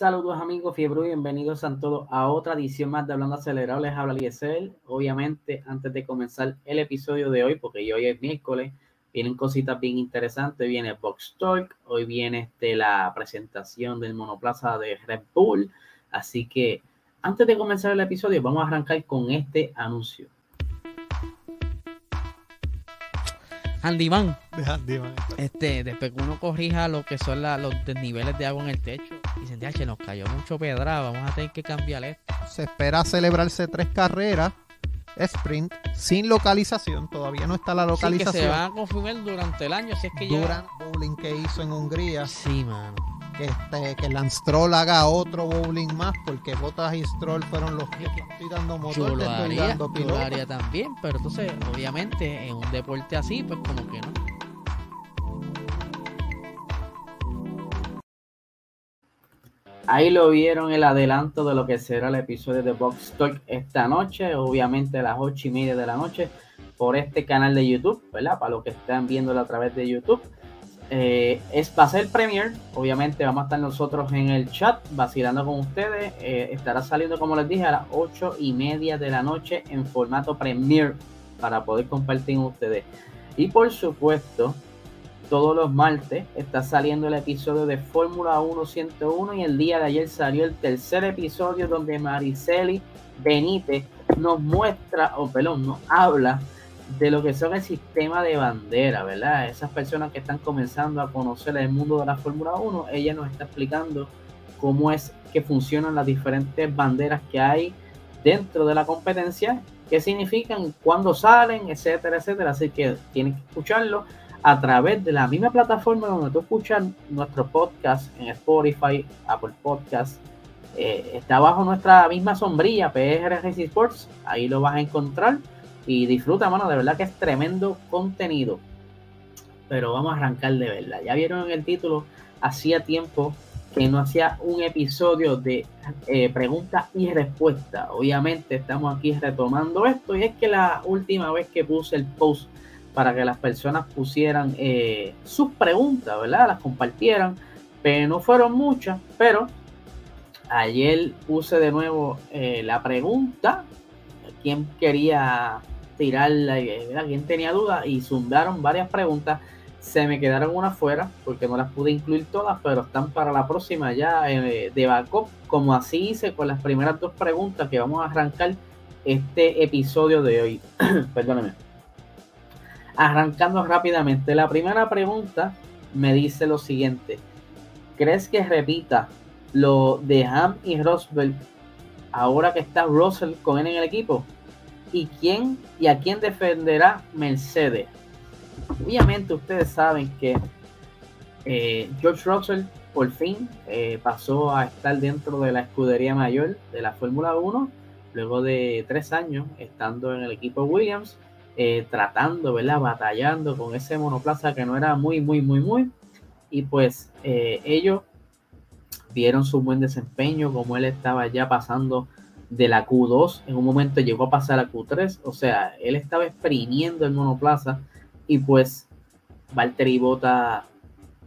Saludos amigos Fiebre y bienvenidos a todos a otra edición más de Hablando Acelerado. Les habla Liesel. Obviamente, antes de comenzar el episodio de hoy, porque hoy es miércoles, vienen cositas bien interesantes. Viene Box Talk, hoy viene este, la presentación del monoplaza de Red Bull. Así que antes de comenzar el episodio, vamos a arrancar con este anuncio. Handyman. Este, después que uno corrija lo que son los desniveles de agua en el techo. Dicen, che, nos cayó mucho pedra, vamos a tener que cambiar esto. Se espera celebrarse tres carreras sprint sin localización, todavía no está la localización. Sí, que se van a confirmar durante el año, si es que Durant bowling que hizo en Hungría. Sí, mano. Que, este, que Lance Stroll haga otro bowling más, porque Bottas y Stroll fueron los que estoy dando motor, yo estoy dando. Yo lo haría también, pero entonces, obviamente, en un deporte así, pues como que no. Ahí lo vieron el adelanto de lo que será el episodio de Box Talk esta noche, obviamente a las ocho y media de la noche, por este canal de YouTube, ¿verdad? Para los que están viéndolo a través de YouTube. Eh, es, va a ser Premier, obviamente vamos a estar nosotros en el chat vacilando con ustedes. Eh, estará saliendo, como les dije, a las ocho y media de la noche en formato Premier para poder compartir con ustedes. Y por supuesto, todos los martes está saliendo el episodio de Fórmula 1 101 y el día de ayer salió el tercer episodio donde Mariceli Benítez nos muestra, o perdón, nos habla de lo que son el sistema de bandera, ¿verdad? Esas personas que están comenzando a conocer el mundo de la Fórmula 1, ella nos está explicando cómo es que funcionan las diferentes banderas que hay dentro de la competencia, qué significan, cuándo salen, etcétera, etcétera. Así que tienen que escucharlo a través de la misma plataforma donde tú escuchas nuestro podcast en Spotify, Apple Podcast. Eh, está bajo nuestra misma sombrilla, PR Sports. Ahí lo vas a encontrar y disfruta, mano. De verdad que es tremendo contenido. Pero vamos a arrancar de verdad. Ya vieron en el título, hacía tiempo que no hacía un episodio de eh, preguntas y respuestas. Obviamente estamos aquí retomando esto y es que la última vez que puse el post para que las personas pusieran eh, sus preguntas, ¿verdad? Las compartieran, pero no fueron muchas, pero ayer puse de nuevo eh, la pregunta, quién quería tirarla, eh, ¿verdad? quién tenía dudas y zumbaron varias preguntas, se me quedaron unas fuera porque no las pude incluir todas, pero están para la próxima ya de backup, como así hice con las primeras dos preguntas que vamos a arrancar este episodio de hoy. Perdóneme. Arrancando rápidamente, la primera pregunta me dice lo siguiente. ¿Crees que repita lo de Ham y Roswell ahora que está Russell con él en el equipo? ¿Y quién y a quién defenderá Mercedes? Obviamente ustedes saben que eh, George Russell por fin eh, pasó a estar dentro de la escudería mayor de la Fórmula 1 luego de tres años estando en el equipo Williams eh, tratando, ¿verdad? Batallando con ese monoplaza que no era muy, muy, muy, muy. Y pues eh, ellos vieron su buen desempeño, como él estaba ya pasando de la Q2, en un momento llegó a pasar a Q3, o sea, él estaba exprimiendo el monoplaza y pues Valtteri Bota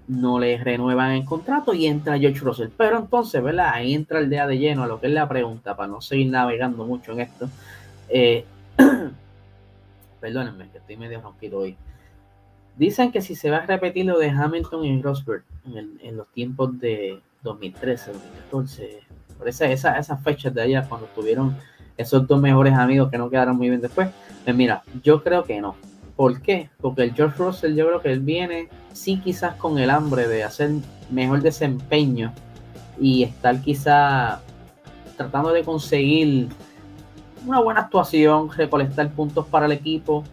no le renuevan el contrato y entra George Russell. Pero entonces, ¿verdad? Ahí entra el día de lleno a lo que es la pregunta, para no seguir navegando mucho en esto. Eh, Perdónenme, que estoy medio ronquido hoy. Dicen que si se va a repetir lo de Hamilton y Rosberg en, los tiempos de 2013, 2014, por esa, esa, esas fechas de allá, cuando tuvieron esos dos mejores amigos que no quedaron muy bien después, pues mira, yo creo que no. ¿Por qué? Porque el George Russell yo creo que él viene, sí quizás con el hambre de hacer mejor desempeño y estar quizá tratando de conseguir una buena actuación, recolectar puntos para el equipo.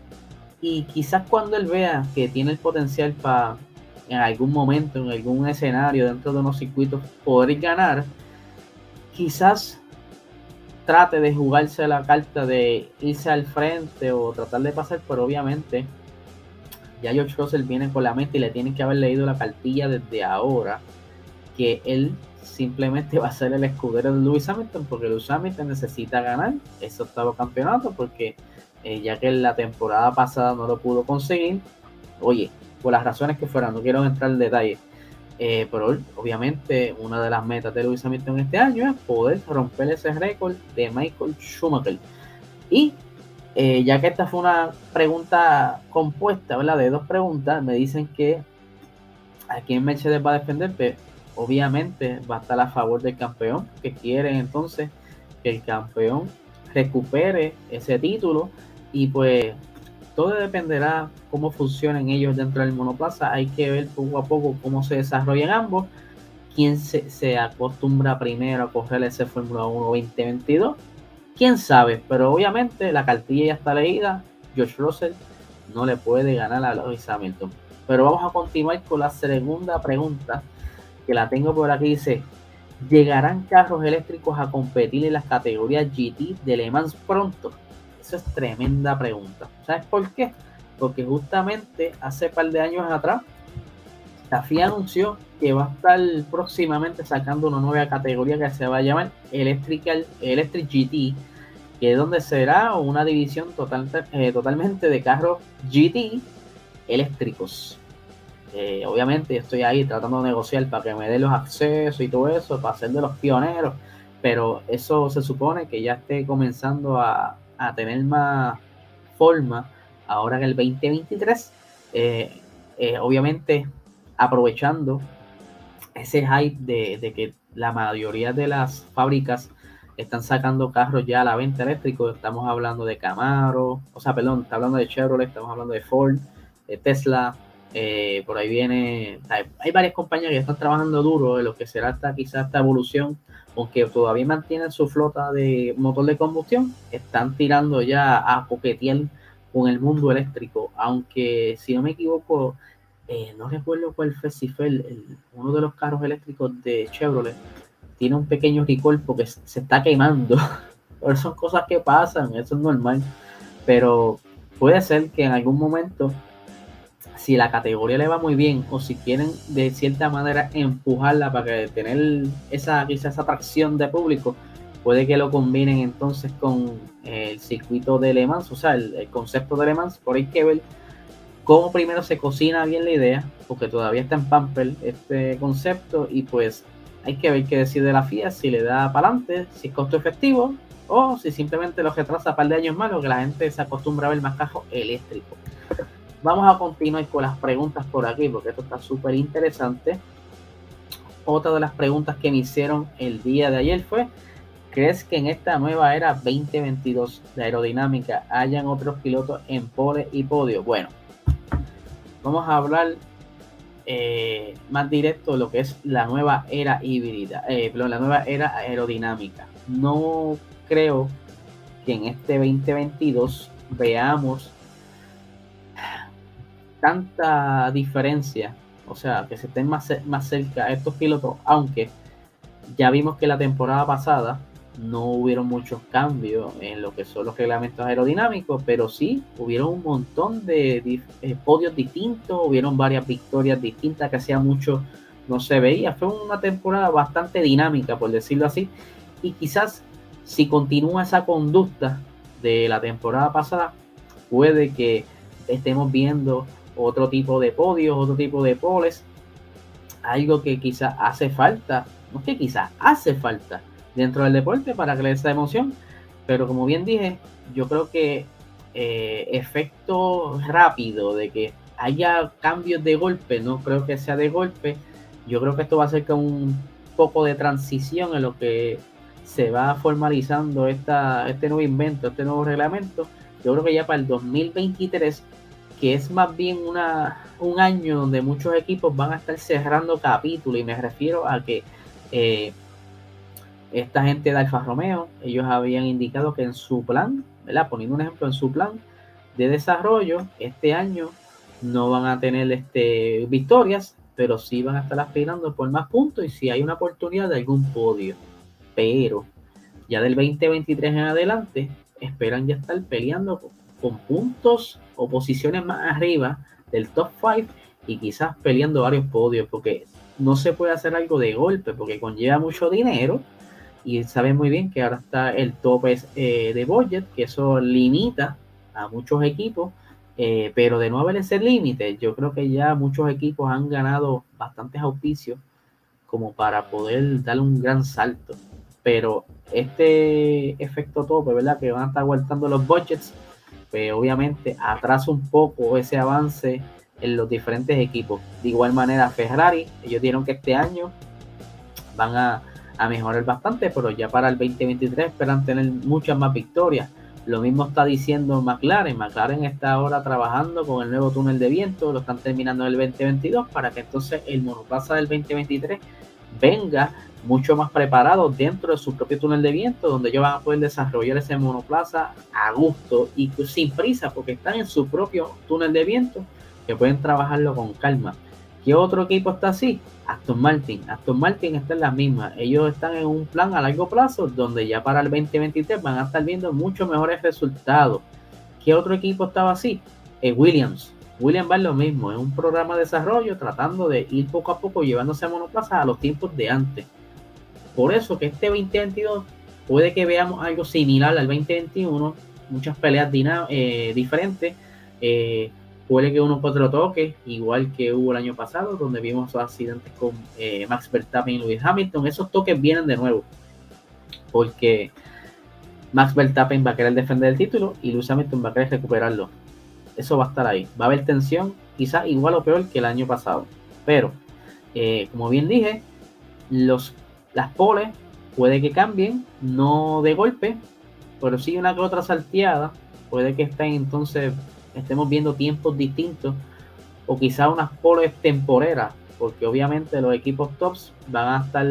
Y quizás cuando él vea que tiene el potencial para en algún momento, en algún escenario dentro de unos circuitos poder ganar, quizás trate de jugarse la carta de irse al frente o tratar de pasar, pero obviamente ya George Russell viene con la mente y le tienen que haber leído la cartilla desde ahora que él simplemente va a ser el escudero de Lewis Hamilton porque Lewis Hamilton necesita ganar ese octavo campeonato porque eh, ya que la temporada pasada no lo pudo conseguir, oye, por las razones que fueran, no quiero entrar en detalle, Eh, pero obviamente una de las metas de Lewis Hamilton este año es poder romper ese récord de Michael Schumacher. Y eh, ya que esta fue una pregunta compuesta, ¿verdad? De dos preguntas, me dicen que a quién Mercedes va a defender, obviamente va a estar a favor del campeón, que quieren entonces que el campeón recupere ese título y pues todo dependerá cómo funcionen ellos dentro del monoplaza. Hay que ver poco a poco cómo se desarrollan ambos. Quién se, acostumbra primero a correr ese Fórmula 1 2022. Quién sabe, pero obviamente la cartilla ya está leída. George Russell no le puede ganar a Lewis Hamilton. Pero vamos a continuar con la segunda pregunta que la tengo por aquí. Dice: ¿Llegarán carros eléctricos a competir en las categorías GT de Le Mans pronto? Esa es tremenda pregunta. ¿Sabes por qué? Porque justamente hace par de años atrás, la FIA anunció que va a estar próximamente sacando una nueva categoría que se va a llamar Electrical, Electric GT, que es donde será una división total, eh, totalmente de carros GT eléctricos. Eh, obviamente estoy ahí tratando de negociar para que me den los accesos y todo eso, para ser de los pioneros, pero eso se supone que ya esté comenzando a, tener más forma ahora en el 2023. Eh, eh, obviamente aprovechando ese hype de, que la mayoría de las fábricas están sacando carros ya a la venta eléctrico. Estamos hablando de Camaro, o sea, perdón, está hablando de Chevrolet, estamos hablando de Ford, de Tesla, eh, por ahí viene, hay, varias compañías que están trabajando duro en lo que será esta, quizás esta evolución, aunque todavía mantienen su flota de motor de combustión, están tirando ya a coquetear con el mundo eléctrico, aunque si no me equivoco, eh, no recuerdo cuál fue, si fue uno de los carros eléctricos de Chevrolet, tiene un pequeño recall porque se está quemando. pero son cosas que pasan, eso es normal. Pero puede ser que en algún momento si la categoría le va muy bien o si quieren de cierta manera empujarla para tener esa quizás esa atracción de público, puede que lo combinen entonces con el circuito de Le Mans, o sea, el, concepto de Le Mans, por ahí que ver cómo primero se cocina bien la idea, porque todavía está en Pamper este concepto y pues hay que ver qué decide la FIA, si le da para adelante, si es costo efectivo o si simplemente lo retrasa un par de años más, o que la gente se acostumbra a ver más cajos eléctricos. Vamos a continuar con las preguntas por aquí, porque esto está súper interesante. Otra de las preguntas que me hicieron el día de ayer fue, ¿crees que en esta nueva era 2022 de aerodinámica hayan otros pilotos en pole y podio? Bueno, vamos a hablar eh, más directo de lo que es la nueva era híbrida, eh, la nueva era aerodinámica. No creo que en este 2022 veamos tanta diferencia, o sea, que se estén más, más cerca estos pilotos, aunque ya vimos que la temporada pasada no hubieron muchos cambios en lo que son los reglamentos aerodinámicos, pero sí hubieron un montón de eh, podios distintos, hubieron varias victorias distintas que hacía mucho no se veía. Fue una temporada bastante dinámica, por decirlo así, y quizás si continúa esa conducta de la temporada pasada, puede que estemos viendo otro tipo de podios, otro tipo de poles, algo que quizás hace falta, no es que quizás hace falta dentro del deporte para le esa emoción, pero como bien dije, yo creo que eh, efecto rápido de que haya cambios de golpe, no creo que sea de golpe, yo creo que esto va a ser como un poco de transición en lo que se va formalizando esta, este nuevo invento, este nuevo reglamento. Yo creo que ya para el 2023 que es más bien una, un año donde muchos equipos van a estar cerrando capítulos y me refiero a que eh, esta gente de Alfa Romeo, ellos habían indicado que en su plan, ¿verdad? Poniendo un ejemplo, en su plan de desarrollo, este año no van a tener este, victorias, pero sí van a estar aspirando por más puntos y si hay una oportunidad de algún podio. Pero ya del 2023 en adelante, esperan ya estar peleando con puntos o posiciones más arriba del top 5 y quizás peleando varios podios, porque no se puede hacer algo de golpe, porque conlleva mucho dinero y saben muy bien que ahora está el tope eh, de budget, que eso limita a muchos equipos Eh, pero de no haber ese límite, yo creo que ya muchos equipos han ganado bastantes auspicios como para poder dar un gran salto. Pero este efecto tope, ¿verdad? Que van a estar aguantando los budgets, pues obviamente atrasa un poco ese avance en los diferentes equipos. De igual manera, Ferrari, ellos dieron que este año van a, a mejorar bastante, pero ya para el 2023 esperan tener muchas más victorias. Lo mismo está diciendo McLaren. McLaren está ahora trabajando con el nuevo túnel de viento, lo están terminando en el 2022 para que entonces el monoplaza del 2023 venga mucho más preparado dentro de su propio túnel de viento, donde ellos van a poder desarrollar ese monoplaza a gusto y sin prisa, porque están en su propio túnel de viento, que pueden trabajarlo con calma. ¿Qué otro equipo está así? Aston Martin. Aston Martin está en la misma. Ellos están en un plan a largo plazo donde ya para el 2023 van a estar viendo mucho mejores resultados. ¿Qué otro equipo estaba así? Eh, Williams. Williams va lo mismo. Es un programa de desarrollo tratando de ir poco a poco llevándose a monoplaza a los tiempos de antes. Por eso que este 2022 puede que veamos algo similar al 2021. Muchas peleas eh, diferentes. Eh, Puede que uno otro toque, igual que hubo el año pasado, donde vimos accidentes con eh, Max Verstappen y Lewis Hamilton. Esos toques vienen de nuevo, porque Max Verstappen va a querer defender el título y Lewis Hamilton va a querer recuperarlo. Eso va a estar ahí. Va a haber tensión, quizás igual o peor que el año pasado. Pero, como bien dije, los, las poles puede que cambien, no de golpe, pero sí una que otra salteada. Puede que estén entonces estemos viendo tiempos distintos o quizá unas poles temporeras, porque obviamente los equipos tops van a estar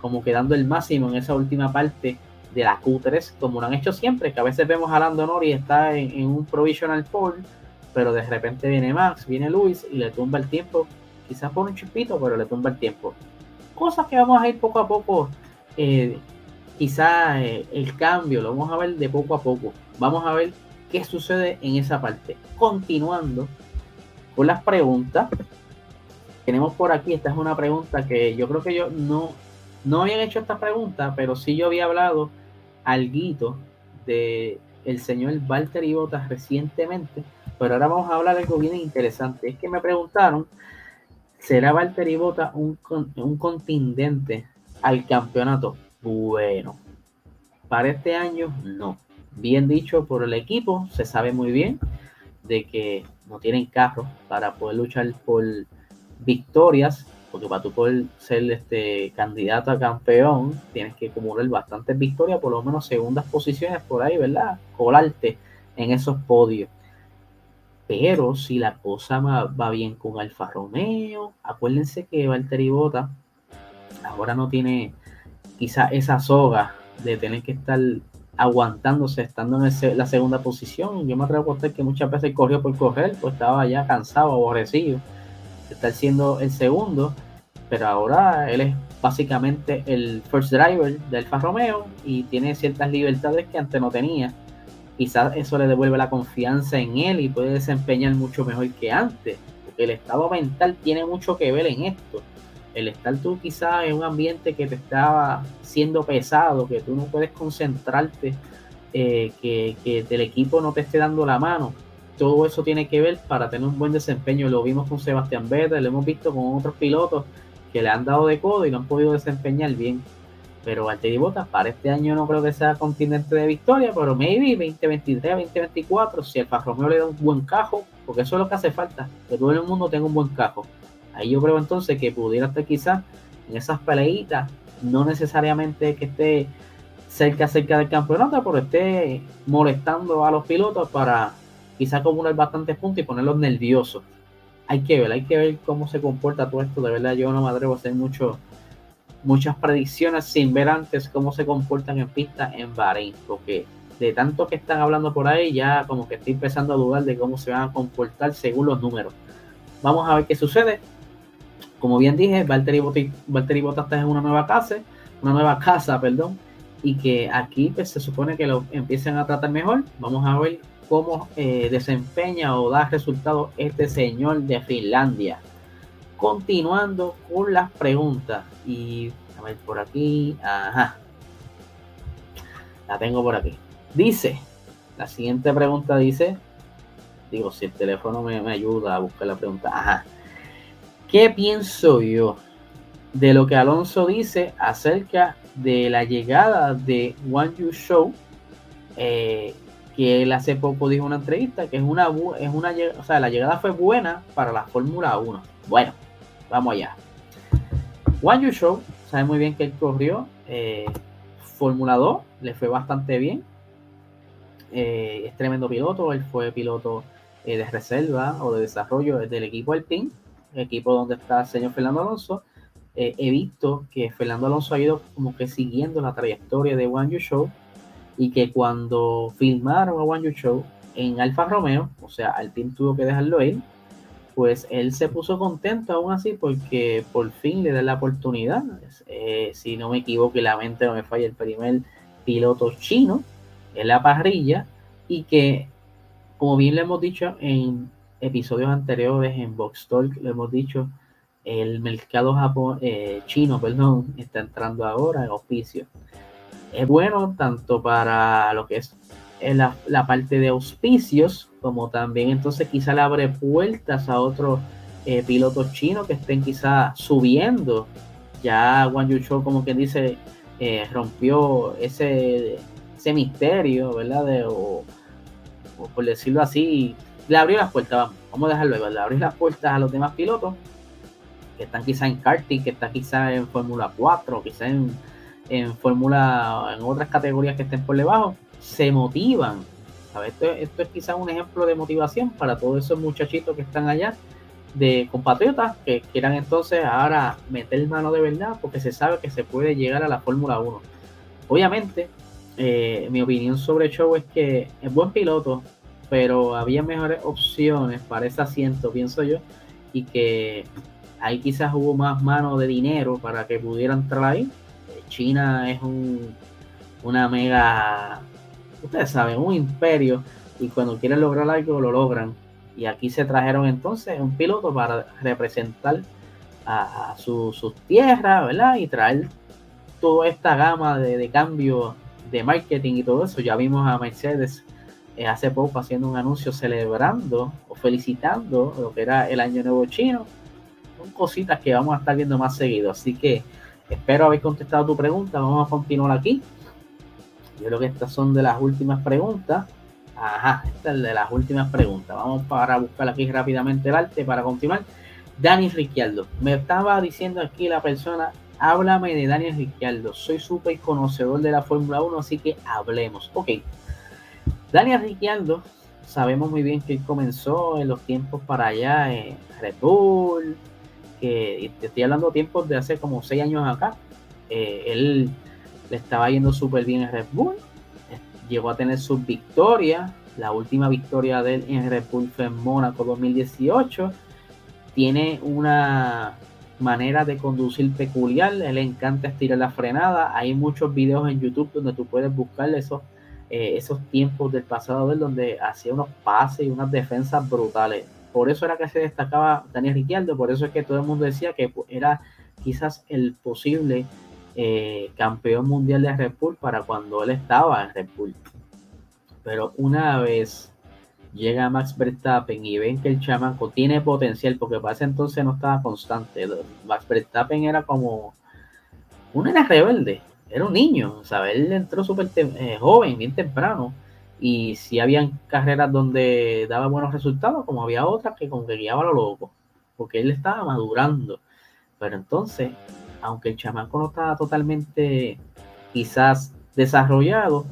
como quedando el máximo en esa última parte de la Q3, como lo han hecho siempre, que a veces vemos a Lando Norris está en, un provisional pole, pero de repente viene Max, viene Luis y le tumba el tiempo, quizás por un chipito, pero le tumba el tiempo. Cosas que vamos a ir poco a poco, eh, quizá eh, el cambio lo vamos a ver de poco a poco. Vamos a ver qué sucede en esa parte. Continuando con las preguntas, tenemos por aquí, esta es una pregunta que yo creo que yo no, no habían hecho esta pregunta, pero sí yo había hablado algo de el señor Walter Botas recientemente, pero ahora vamos a hablar de algo bien interesante. Es que me preguntaron, ¿será Walter Bottas un, un contingente al campeonato? Bueno, para este año no bien dicho por el equipo, se sabe muy bien de que no tienen carro para poder luchar por victorias, porque para tú poder ser este candidato a campeón, tienes que acumular bastantes victorias, por lo menos segundas posiciones por ahí, ¿verdad? Colarte en esos podios. Pero si la cosa va, bien con Alfa Romeo, acuérdense que Valtteri Bota ahora no tiene quizá esa soga de tener que estar aguantándose, estando en la segunda posición. Yo me atrevo que muchas veces corrió por correr, pues estaba ya cansado, aborrecido de estar siendo el segundo, pero ahora él es básicamente el first driver del Alfa Romeo y tiene ciertas libertades que antes no tenía. Quizás eso le devuelve la confianza en él y puede desempeñar mucho mejor que antes, porque el estado mental tiene mucho que ver en esto el estar tú quizás en un ambiente que te estaba siendo pesado, que tú no puedes concentrarte, eh, que, que el equipo no te esté dando la mano, todo eso tiene que ver para tener un buen desempeño. Lo vimos con Sebastián Vettel, lo hemos visto con otros pilotos que le han dado de codo y no han podido desempeñar bien. Pero Valtteri Bottas para este año no creo que sea continente de victoria, pero maybe 2023, 2024, si el Romeo le da un buen cajo, porque eso es lo que hace falta, que todo el mundo tenga un buen cajo. Ahí yo creo entonces que pudiera estar quizás en esas peleitas, no necesariamente que esté cerca, cerca del campeonato, pero esté molestando a los pilotos para quizás acumular bastantes puntos y ponerlos nerviosos. Hay que ver, hay que ver cómo se comporta todo esto. De verdad, yo no me atrevo a hacer mucho, muchas predicciones sin ver antes cómo se comportan en pista en Bahrein, porque de tanto que están hablando por ahí, ya como que estoy empezando a dudar de cómo se van a comportar según los números. Vamos a ver qué sucede como bien dije, Valtteri, Bottas está en una nueva casa, una nueva casa, perdón, y que aquí pues, se supone que lo empiecen a tratar mejor. Vamos a ver cómo eh, desempeña o da resultados este señor de Finlandia. Continuando con las preguntas. Y a ver por aquí. Ajá. La tengo por aquí. Dice, la siguiente pregunta dice, Digo, si el teléfono me, me ayuda a buscar la pregunta. Ajá. ¿Qué pienso yo de lo que Alonso dice acerca de la llegada de One You Show? Eh, que él hace poco dijo en una entrevista que es una, es una, o sea, la llegada fue buena para la Fórmula 1. Bueno, vamos allá. One You Show, sabe muy bien que él corrió eh, Fórmula 2, le fue bastante bien. Eh, es tremendo piloto, él fue piloto eh, de reserva o de desarrollo del equipo Alpine, equipo donde está el señor Fernando Alonso. he visto que Fernando Alonso ha ido como que siguiendo la trayectoria de One You Show y que cuando filmaron a One You Show en Alfa Romeo, o sea, Alpine tuvo que dejarlo ir, pues él se puso contento aún así porque por fin le da la oportunidad. Eh, si no me equivoco y la mente no me falla, el primer piloto chino en la parrilla y que, como bien le hemos dicho en episodios anteriores en Box Talk, lo hemos dicho, el mercado Japón, eh, chino perdón, está entrando ahora en oficio es bueno tanto para lo que es eh, la, parte de auspicios, como también entonces quizá le abre puertas a otros eh, pilotos chinos que estén quizá subiendo. Ya Wang Yusho, como quien dice, eh, rompió ese, ese misterio, ¿verdad? De, o, por decirlo así, le abrió las puertas, vamos, a dejarlo, le abrió las puertas a los demás pilotos que están quizá en karting, que están quizá en Fórmula 4, quizá en en fórmula, en otras categorías que estén por debajo, se motivan. Esto, es quizás un ejemplo de motivación para todos esos muchachitos que están allá de compatriotas que quieran entonces ahora meter mano de verdad porque se sabe que se puede llegar a la Fórmula 1. Obviamente, eh, mi opinión sobre Show es que es buen piloto, pero había mejores opciones para ese asiento, pienso yo, y que ahí quizás hubo más mano de dinero para que pudieran entrar ahí China es un, una mega, ustedes saben, un imperio y cuando quieren lograr algo lo logran. Y aquí se trajeron entonces un piloto para representar a, sus su tierras, ¿verdad? Y traer toda esta gama de, de cambio de marketing y todo eso. Ya vimos a Mercedes eh, hace poco haciendo un anuncio celebrando o felicitando lo que era el Año Nuevo Chino. Son cositas que vamos a estar viendo más seguido. Así que Espero haber contestado tu pregunta. Vamos a continuar aquí. Yo creo que estas son de las últimas preguntas. Ajá, esta es de las últimas preguntas. Vamos para buscar aquí rápidamente el arte para continuar. Dani Ricciardo. Me estaba diciendo aquí la persona, háblame de Daniel Ricciardo. Soy súper conocedor de la Fórmula 1, así que hablemos. Ok. Daniel Ricciardo, sabemos muy bien que él comenzó en los tiempos para allá en Red Bull, que te estoy hablando tiempos de hace como seis años acá. Eh, él le estaba yendo súper bien en Red Bull, llegó a tener sus victorias. La última victoria de él en Red Bull fue en Mónaco 2018. Tiene una manera de conducir peculiar, él le encanta estirar la frenada. Hay muchos videos en YouTube donde tú puedes buscar esos, eh, esos tiempos del pasado de él, donde hacía unos pases y unas defensas brutales por eso era que se destacaba Daniel Ricciardo, por eso es que todo el mundo decía que era quizás el posible eh, campeón mundial de Red Bull para cuando él estaba en Red Bull. Pero una vez llega Max Verstappen y ven que el chamaco tiene potencial, porque para ese entonces no estaba constante. Max Verstappen era como un era rebelde, era un niño, ¿sabes? Él entró súper eh, joven, bien temprano y si habían carreras donde daba buenos resultados, como había otras que como que guiaba lo loco, porque él estaba madurando. Pero entonces, aunque el chamaco no estaba totalmente quizás desarrollado,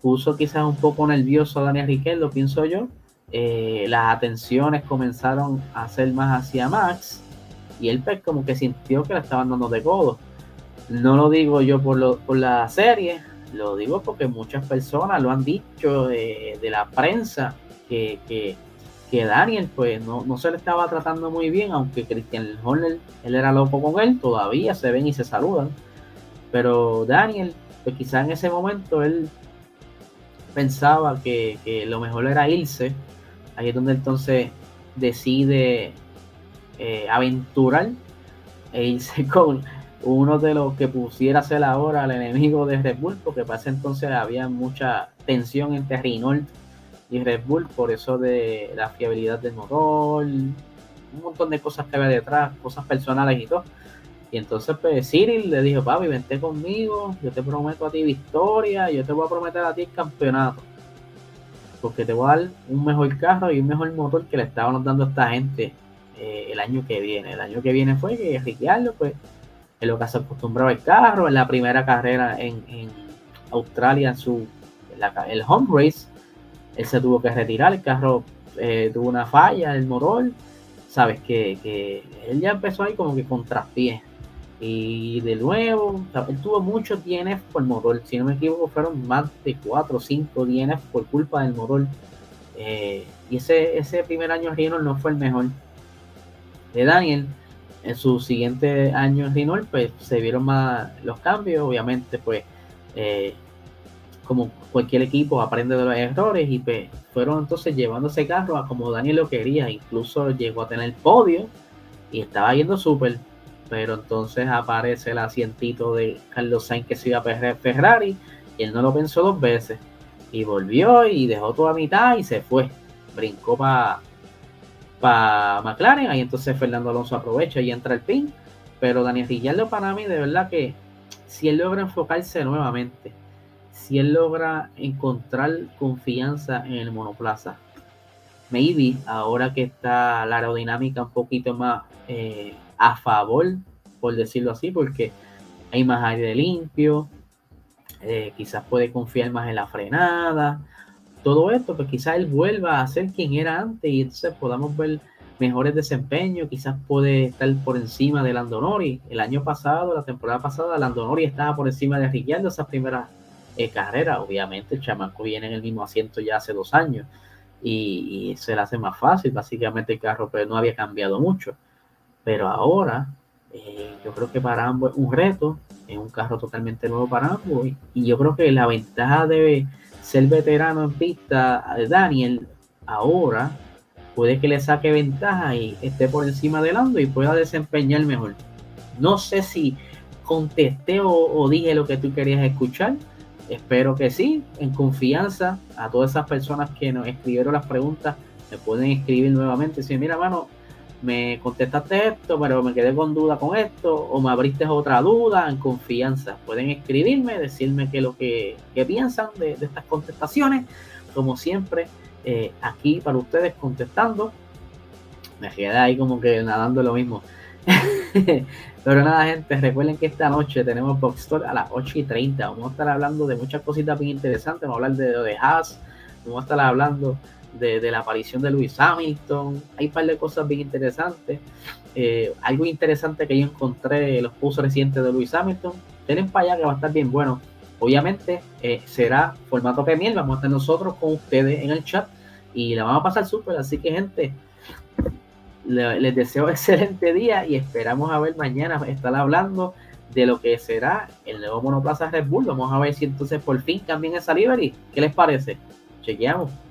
puso quizás un poco nervioso a Daniel Riquelme, pienso yo. Eh, las atenciones comenzaron a ser más hacia Max y él pues como que sintió que le estaban dando de codo. No lo digo yo por, lo, por la serie, lo digo porque muchas personas lo han dicho de, la prensa que, que, Daniel pues no, se le estaba tratando muy bien, aunque Christian Horner, él era loco con él, todavía se ven y se saludan. Pero Daniel, pues quizá en ese momento él pensaba que, lo mejor era irse. Ahí es donde entonces decide eh, aventurar e irse con, uno de los que pusiera ser ahora el enemigo de Red Bull, porque para ese entonces había mucha tensión entre Renault y Red Bull por eso de la fiabilidad del motor, un montón de cosas que había detrás, cosas personales y todo. Y entonces pues Cyril le dijo, papi, vente conmigo, yo te prometo a ti victoria, yo te voy a prometer a ti campeonato. Porque te voy a dar un mejor carro y un mejor motor que le estaban dando a esta gente eh, el año que viene. El año que viene fue que Ricciardo, pues, en lo que se acostumbraba el carro, en la primera carrera en, Australia, su, el home race, él se tuvo que retirar, el carro eh, tuvo una falla, el motor, sabes que, que, él ya empezó ahí como que con traspié. Y de nuevo, él tuvo muchos DNF por motor, si no me equivoco, fueron más de 4 o 5 DNF por culpa del motor. Eh, y ese, ese primer año Renault no fue el mejor de Daniel. En su siguiente año en Renault, pues se vieron más los cambios, obviamente, pues eh, como cualquier equipo aprende de los errores y pues, fueron entonces llevando ese carro a como Daniel lo quería, incluso llegó a tener podio y estaba yendo súper, pero entonces aparece el asientito de Carlos Sainz que se iba a Ferrari y él no lo pensó dos veces. Y volvió y dejó toda mitad y se fue, brincó para pa McLaren, ahí entonces Fernando Alonso aprovecha y entra el pin, pero Daniel Ricciardo para mí de verdad que si él logra enfocarse nuevamente si él logra encontrar confianza en el monoplaza. Maybe ahora que está la aerodinámica un poquito más eh, a favor, por decirlo así, porque hay más aire limpio, eh, quizás puede confiar más en la frenada, todo esto, pues quizás él vuelva a ser quien era antes y entonces podamos ver mejores desempeños, quizás puede estar por encima de Landonori. El año pasado, la temporada pasada, Landonori estaba por encima de Ricciardo esas primeras eh, carrera. Obviamente el chamaco viene en el mismo asiento ya hace dos años y, se le hace más fácil. Básicamente el carro pues, no había cambiado mucho. Pero ahora eh, yo creo que para ambos es un reto, es un carro totalmente nuevo para ambos y, yo creo que la ventaja de ser veterano en pista de Daniel ahora puede que le saque ventaja y esté por encima de Lando y pueda desempeñar mejor. No sé si contesté o, dije lo que tú querías escuchar, Espero que sí, en confianza a todas esas personas que nos escribieron las preguntas, me pueden escribir nuevamente decir, mira, mano, me contestaste esto, pero me quedé con duda con esto, o me abriste otra duda, en confianza. Pueden escribirme, decirme qué lo que, piensan de, estas contestaciones. Como siempre, eh, aquí para ustedes contestando. Me quedé ahí como que nadando lo mismo. Pero nada, gente, recuerden que esta noche tenemos Box a las 8 y 30. Vamos a estar hablando de muchas cositas bien interesantes. Vamos a hablar de, de Haas, vamos a estar hablando de, la aparición de Luis Hamilton. Hay un par de cosas bien interesantes. Eh, algo interesante que yo encontré los pusos recientes de Luis Hamilton. Tienen para allá que va a estar bien bueno. Obviamente eh, será formato Premier. Vamos a estar nosotros con ustedes en el chat y la vamos a pasar súper. Así que, gente, les deseo excelente día y esperamos a ver mañana estar hablando de lo que será el nuevo monoplaza Red Bull. Vamos a ver si entonces por fin cambian esa livery. ¿Qué les parece? Chequeamos.